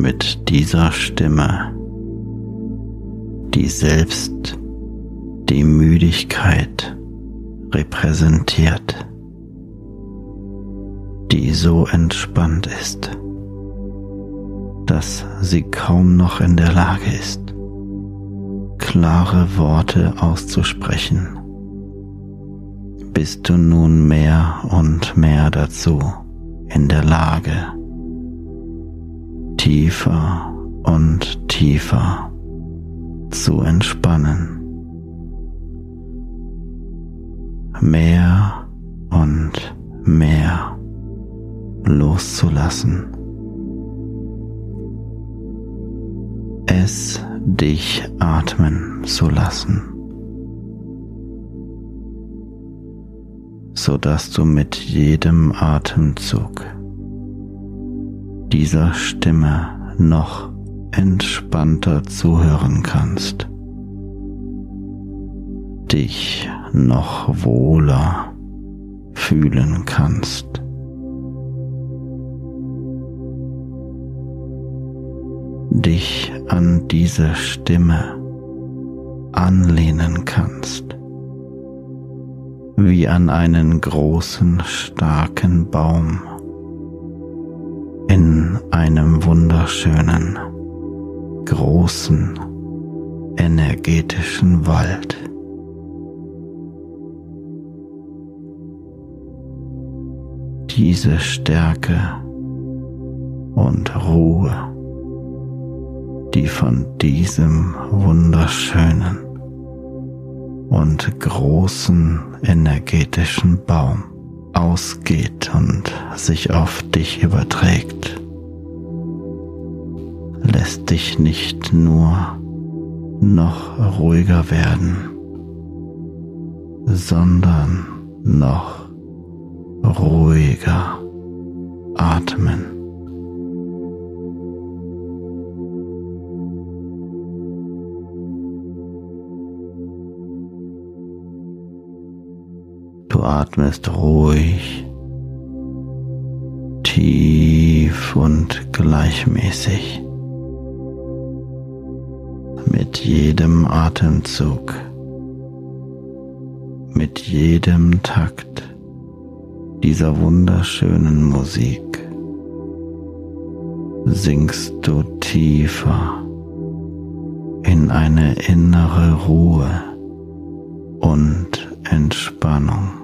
Mit dieser Stimme, die selbst die Müdigkeit repräsentiert, die so entspannt ist, dass sie kaum noch in der Lage ist, klare Worte auszusprechen, bist du nun mehr und mehr dazu in der Lage, tiefer und tiefer zu entspannen. Mehr und mehr loszulassen. Es dich atmen zu lassen, so dass du mit jedem Atemzug dieser Stimme noch entspannter zuhören kannst, dich noch wohler fühlen kannst. dich an diese Stimme anlehnen kannst, wie an einen großen, starken Baum in einem wunderschönen, großen, energetischen Wald. Diese Stärke und Ruhe, die von diesem wunderschönen und großen energetischen Baum ausgeht und sich auf dich überträgt, lässt dich nicht nur noch ruhiger werden, sondern noch ruhiger atmen. Du atmest ruhig, tief und gleichmäßig. Mit jedem Atemzug, mit jedem Takt dieser wunderschönen Musik sinkst du tiefer in eine innere Ruhe und Entspannung.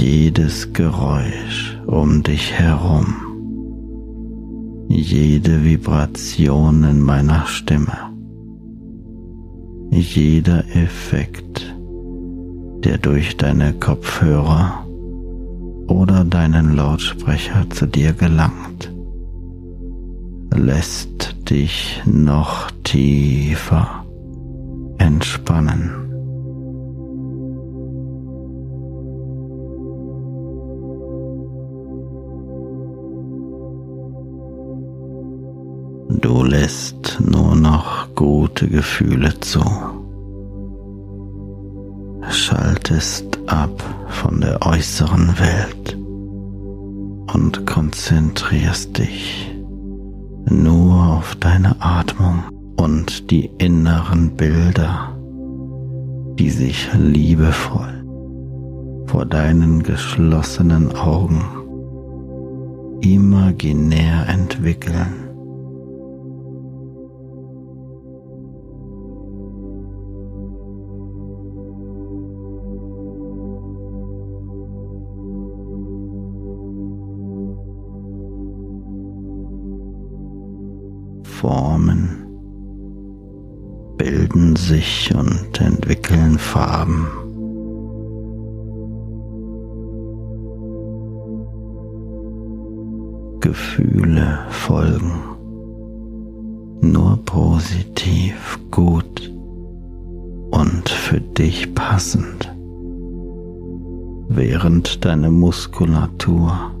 Jedes Geräusch um dich herum, jede Vibration in meiner Stimme, jeder Effekt, der durch deine Kopfhörer oder deinen Lautsprecher zu dir gelangt, lässt dich noch tiefer entspannen. Du lässt nur noch gute Gefühle zu. Schaltest ab von der äußeren Welt und konzentrierst dich nur auf deine Atmung und die inneren Bilder, die sich liebevoll vor deinen geschlossenen Augen imaginär entwickeln. Formen bilden sich und entwickeln Farben. Gefühle folgen nur positiv, gut und für dich passend, während deine Muskulatur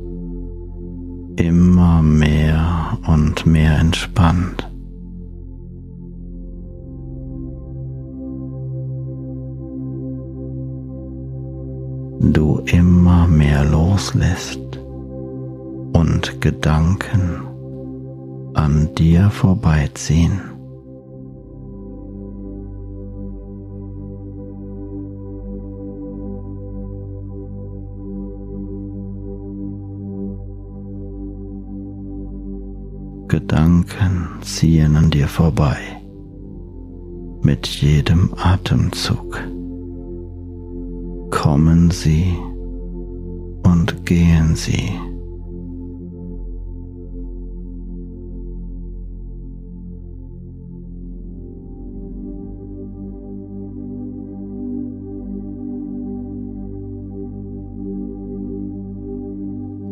immer mehr und mehr entspannt. Du immer mehr loslässt und Gedanken an dir vorbeiziehen. Gedanken ziehen an dir vorbei mit jedem Atemzug. Kommen sie und gehen sie.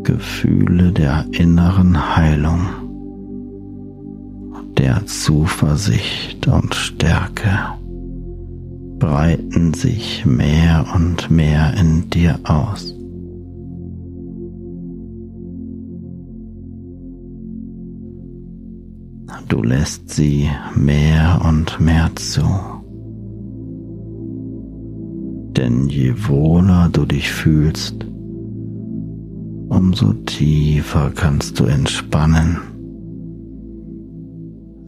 Gefühle der inneren Heilung der Zuversicht und Stärke breiten sich mehr und mehr in dir aus. Du lässt sie mehr und mehr zu. Denn je wohler du dich fühlst, umso tiefer kannst du entspannen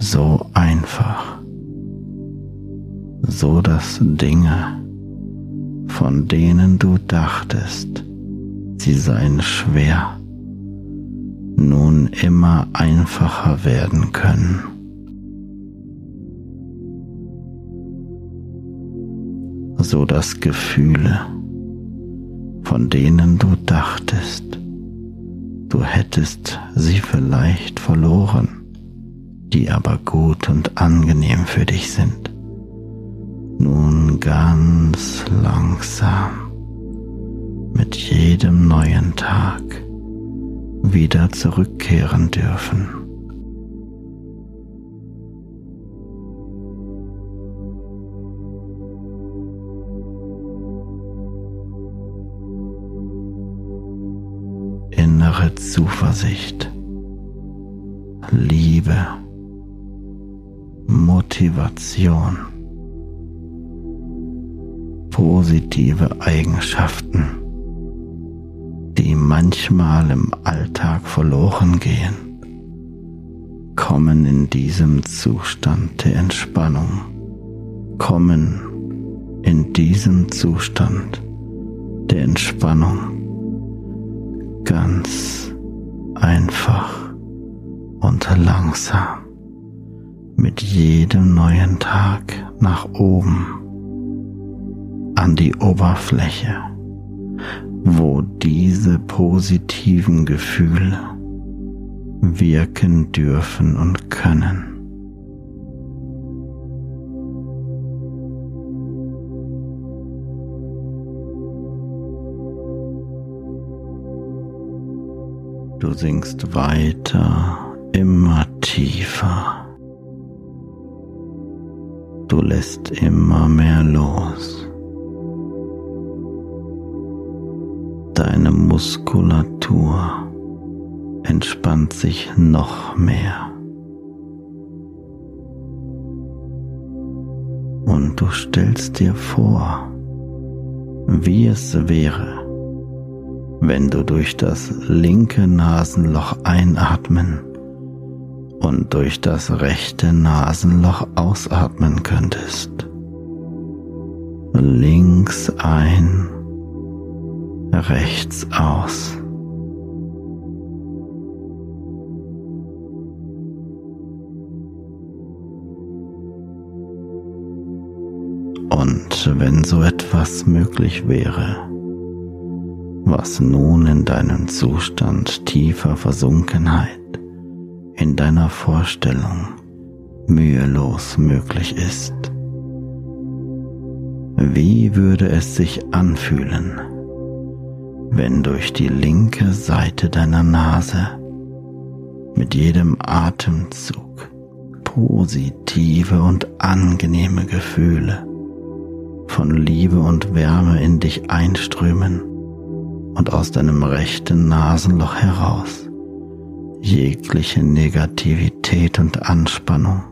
so einfach, so dass Dinge, von denen du dachtest, sie seien schwer, nun immer einfacher werden können. So dass Gefühle, von denen du dachtest, du hättest sie vielleicht verloren, die aber gut und angenehm für dich sind. Nun ganz langsam mit jedem neuen Tag wieder zurückkehren dürfen. Innere Zuversicht, Liebe, Motivation, positive Eigenschaften, die manchmal im Alltag verloren gehen, kommen in diesem Zustand der Entspannung, kommen in diesem Zustand der Entspannung ganz einfach und langsam mit jedem neuen Tag nach oben an die Oberfläche, wo diese positiven Gefühle wirken dürfen und können. Du sinkst weiter, immer tiefer. Du lässt immer mehr los. Deine Muskulatur entspannt sich noch mehr. Und du stellst dir vor, wie es wäre, wenn du durch das linke Nasenloch einatmen und durch das rechte Nasenloch ausatmen könntest. Links ein, rechts aus. Und wenn so etwas möglich wäre, was nun in deinem Zustand tiefer Versunkenheit in deiner Vorstellung mühelos möglich ist. Wie würde es sich anfühlen, wenn durch die linke Seite deiner Nase mit jedem Atemzug positive und angenehme Gefühle von Liebe und Wärme in dich einströmen und aus deinem rechten Nasenloch heraus jegliche Negativität und Anspannung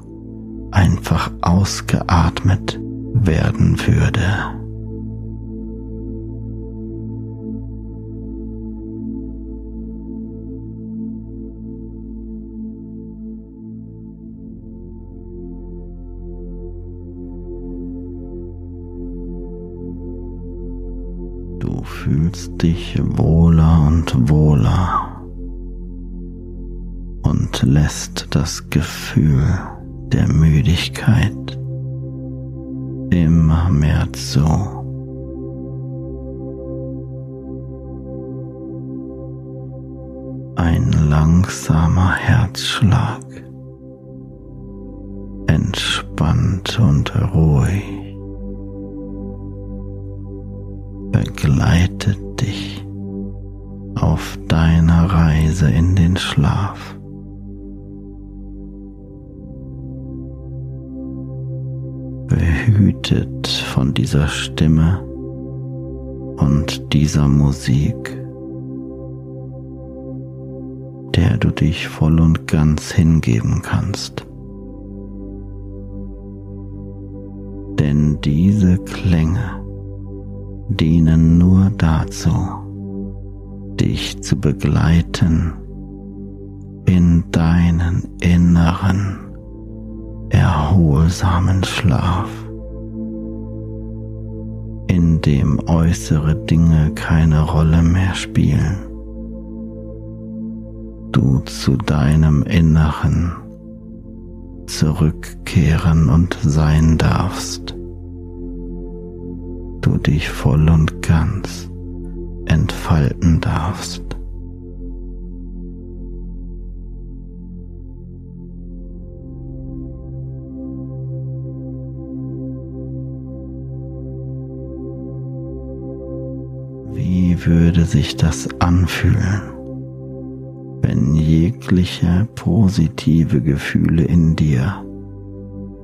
einfach ausgeatmet werden würde. Du fühlst dich wohler und wohler und lässt das Gefühl der Müdigkeit immer mehr zu. Ein langsamer Herzschlag, entspannt und ruhig, begleitet dich auf deiner Reise in den Schlaf. Von dieser Stimme und dieser Musik, der du dich voll und ganz hingeben kannst. Denn diese Klänge dienen nur dazu, dich zu begleiten in deinen inneren erholsamen Schlaf, in dem äußere Dinge keine Rolle mehr spielen, du zu deinem Inneren zurückkehren und sein darfst, du dich voll und ganz entfalten darfst. Würde sich das anfühlen, wenn jegliche positive Gefühle in dir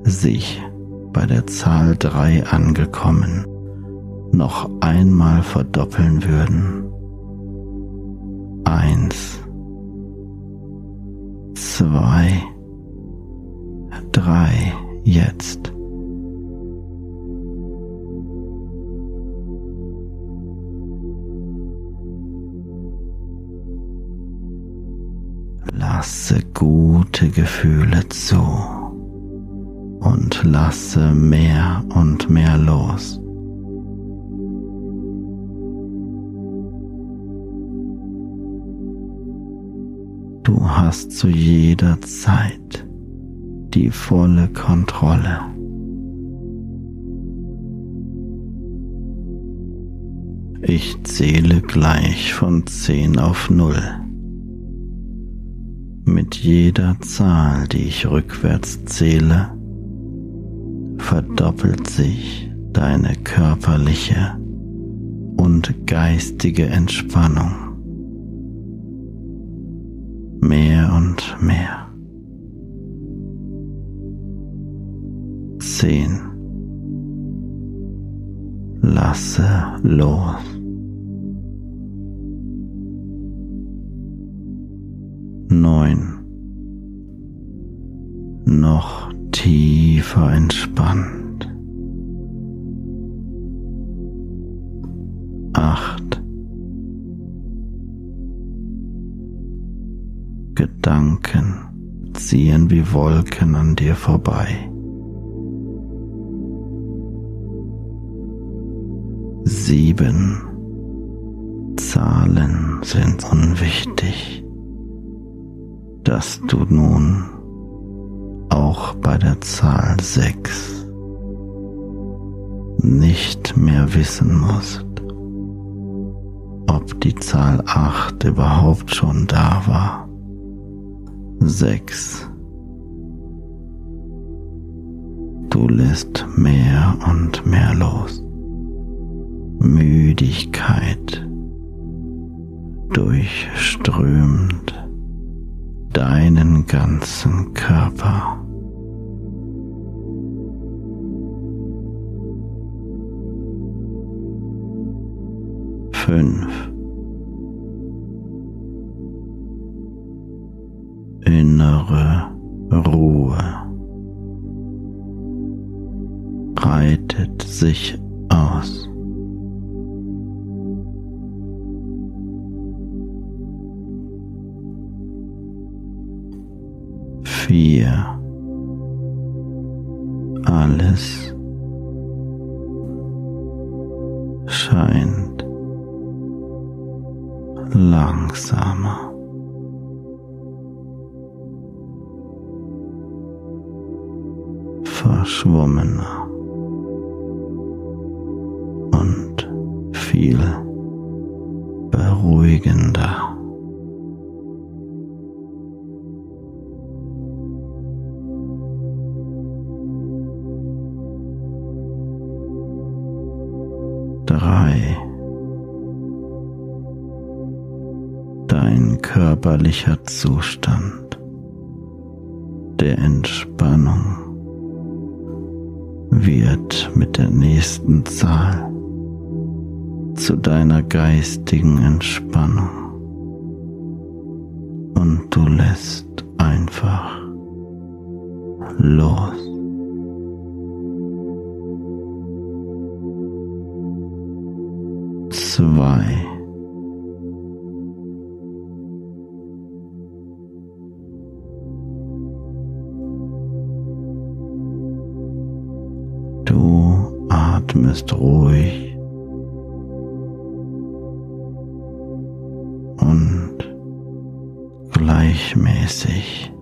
sich bei der Zahl 3 angekommen noch einmal verdoppeln würden. Eins, zwei, drei. jetzt. Lasse gute Gefühle zu und lasse mehr und mehr los. Du hast zu jeder Zeit die volle Kontrolle. Ich zähle gleich von 10 auf 0. Mit jeder Zahl, die ich rückwärts zähle, verdoppelt sich deine körperliche und geistige Entspannung mehr und mehr. Zehn. Lasse los. Neun. Noch tiefer entspannt. Acht. Gedanken ziehen wie Wolken an dir vorbei. Sieben Zahlen sind unwichtig, dass du nun auch bei der Zahl sechs nicht mehr wissen musst, ob die Zahl acht überhaupt schon da war sechs. Du lässt mehr und mehr los. Müdigkeit durchströmt deinen ganzen Körper. Fünf. innere Ruhe breitet sich Vier. Alles scheint langsamer. verschwommener und viel beruhigender. Körperlicher Zustand der Entspannung wird mit der nächsten Zahl zu deiner geistigen Entspannung und du lässt einfach los. Zwei. Atmest ruhig und gleichmäßig.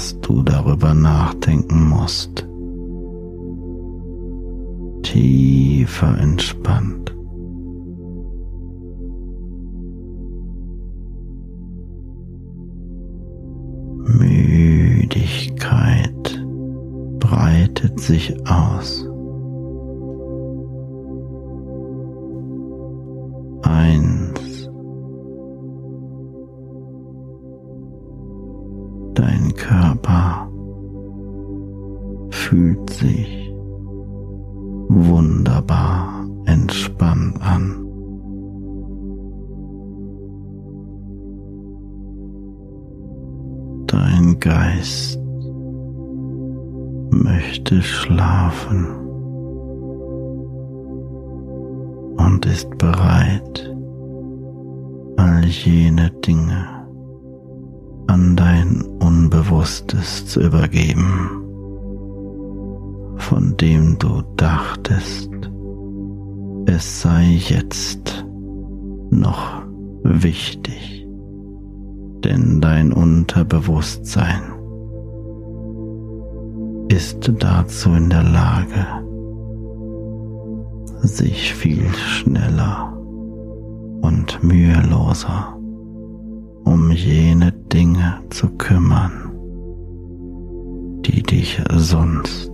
Dass du darüber nachdenken musst? Tiefer entspannt. Müdigkeit sich schlafen und ist bereit, all jene Dinge an dein Unbewusstes zu übergeben, von dem du dachtest, es sei jetzt noch wichtig, denn dein Unterbewusstsein ist dazu in der Lage, sich viel schneller und müheloser um jene Dinge zu kümmern, die dich sonst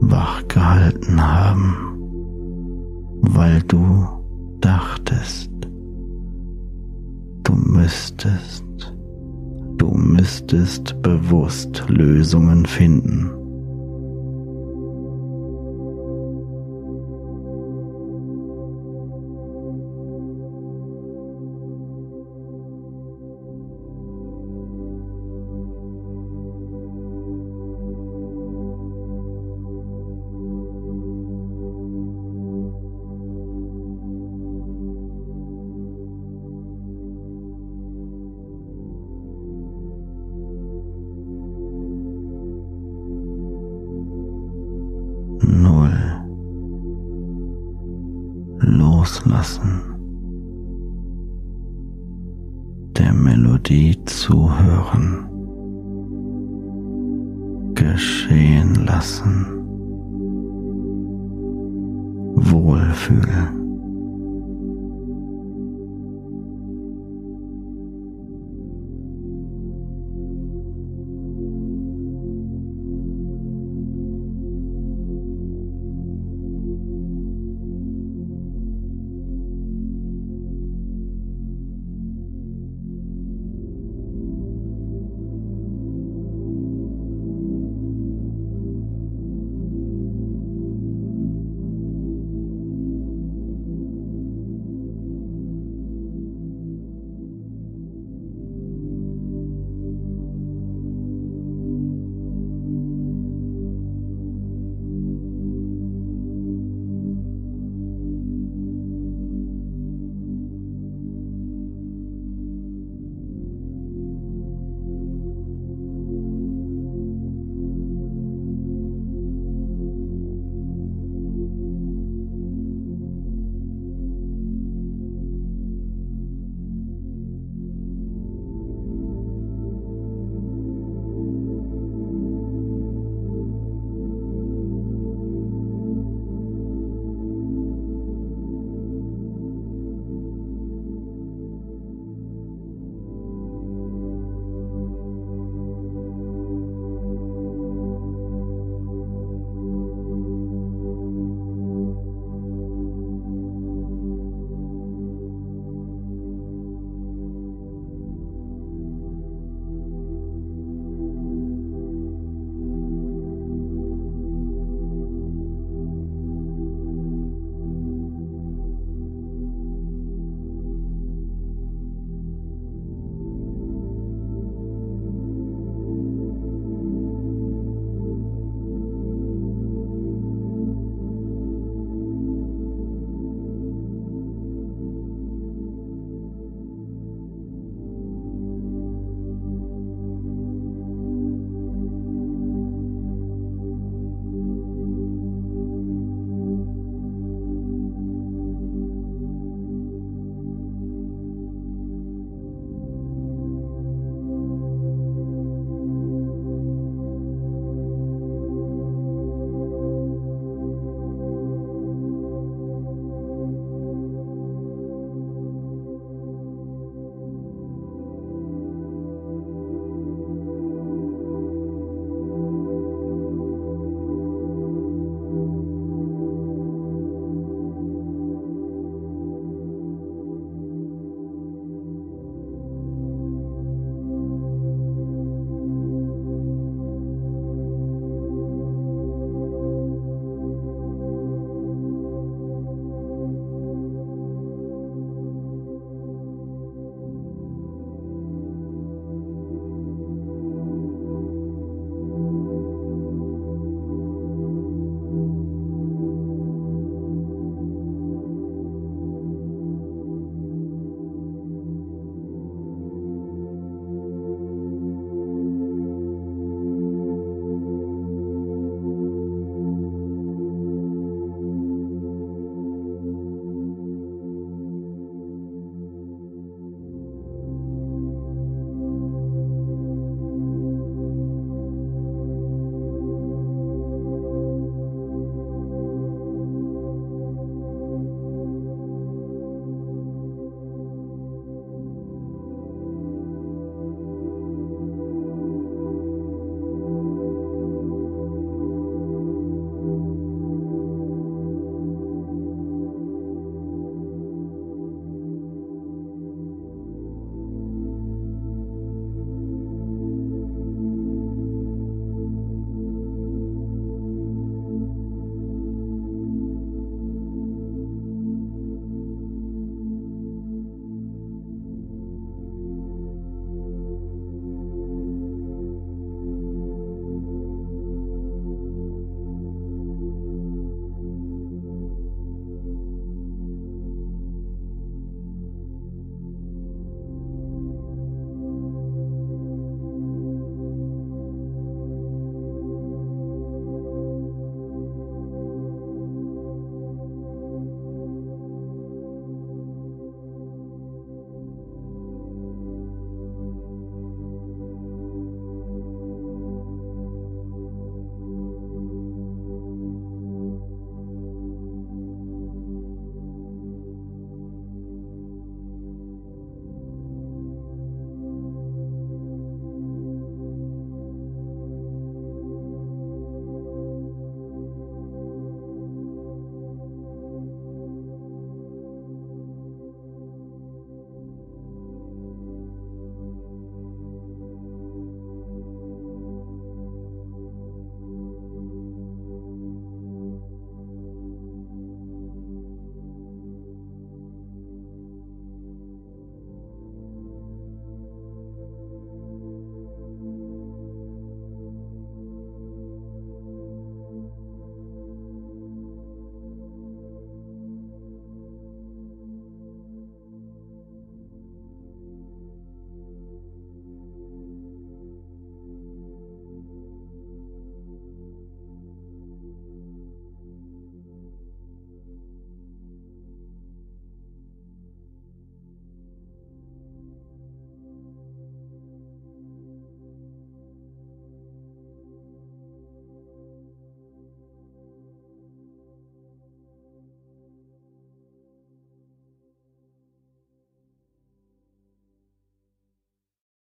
wach gehalten haben, weil du dachtest, du müsstest Du müsstest bewusst Lösungen finden.